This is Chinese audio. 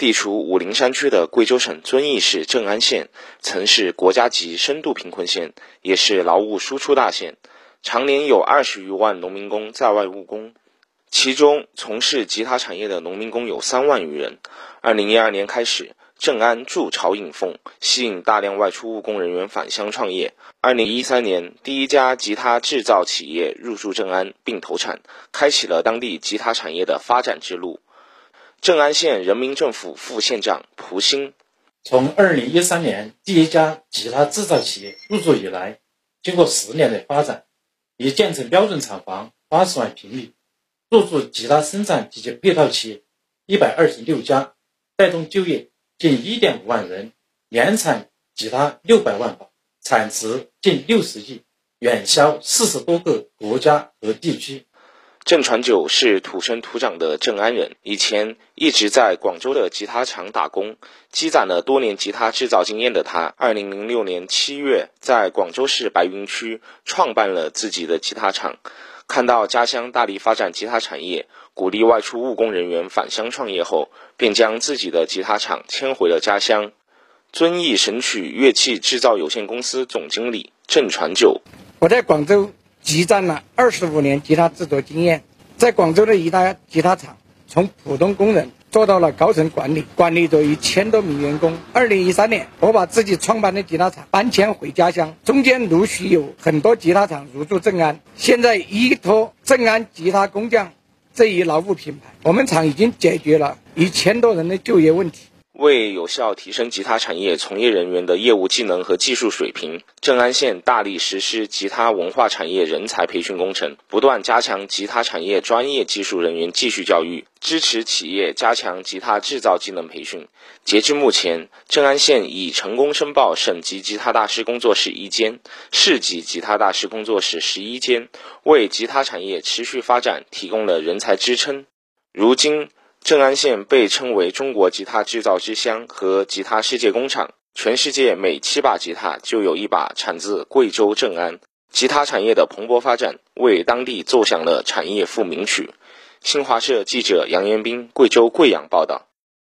地处武陵山区的贵州省遵义市正安县，曾是国家级深度贫困县，也是劳务输出大县，常年有二十余万农民工在外务工，其中从事吉他产业的农民工有三万余人。二零一二年开始。正安筑巢引凤，吸引大量外出务工人员返乡创业。二零一三年，第一家吉他制造企业入驻正安并投产，开启了当地吉他产业的发展之路。正安县人民政府副县长蒲兴，从二零一三年第一家吉他制造企业入驻以来，经过十年的发展，已建成标准厂房八十万平米，入驻吉他生产及其配套企业一百二十六家，带动就业。近一点五万人，年产吉他六百万把，产值近六十亿，远销四十多个国家和地区。郑传九是土生土长的正安人，以前一直在广州的吉他厂打工，积攒了多年吉他制造经验的他，二零零六年七月在广州市白云区创办了自己的吉他厂。看到家乡大力发展吉他产业，鼓励外出务工人员返乡创业后，便将自己的吉他厂迁回了家乡。遵义神曲乐器制造有限公司总经理郑传九，我在广州积攒了二十五年吉他制作经验，在广州的一大吉他厂，从普通工人。做到了高层管理，管理着一千多名员工。二零一三年，我把自己创办的吉他厂搬迁回家乡，中间陆续有很多吉他厂入驻正安。现在依托正安吉他工匠这一劳务品牌，我们厂已经解决了一千多人的就业问题。为有效提升吉他产业从业人员的业务技能和技术水平，正安县大力实施吉他文化产业人才培训工程，不断加强吉他产业专业技术人员继续教育，支持企业加强吉他制造技能培训。截至目前，正安县已成功申报省级吉他大师工作室一间，市级吉他大师工作室十一间，为吉他产业持续发展提供了人才支撑。如今。正安县被称为中国吉他制造之乡和吉他世界工厂，全世界每七把吉他就有一把产自贵州正安。吉他产业的蓬勃发展，为当地奏响了产业富民曲。新华社记者杨延斌，贵州贵阳报道。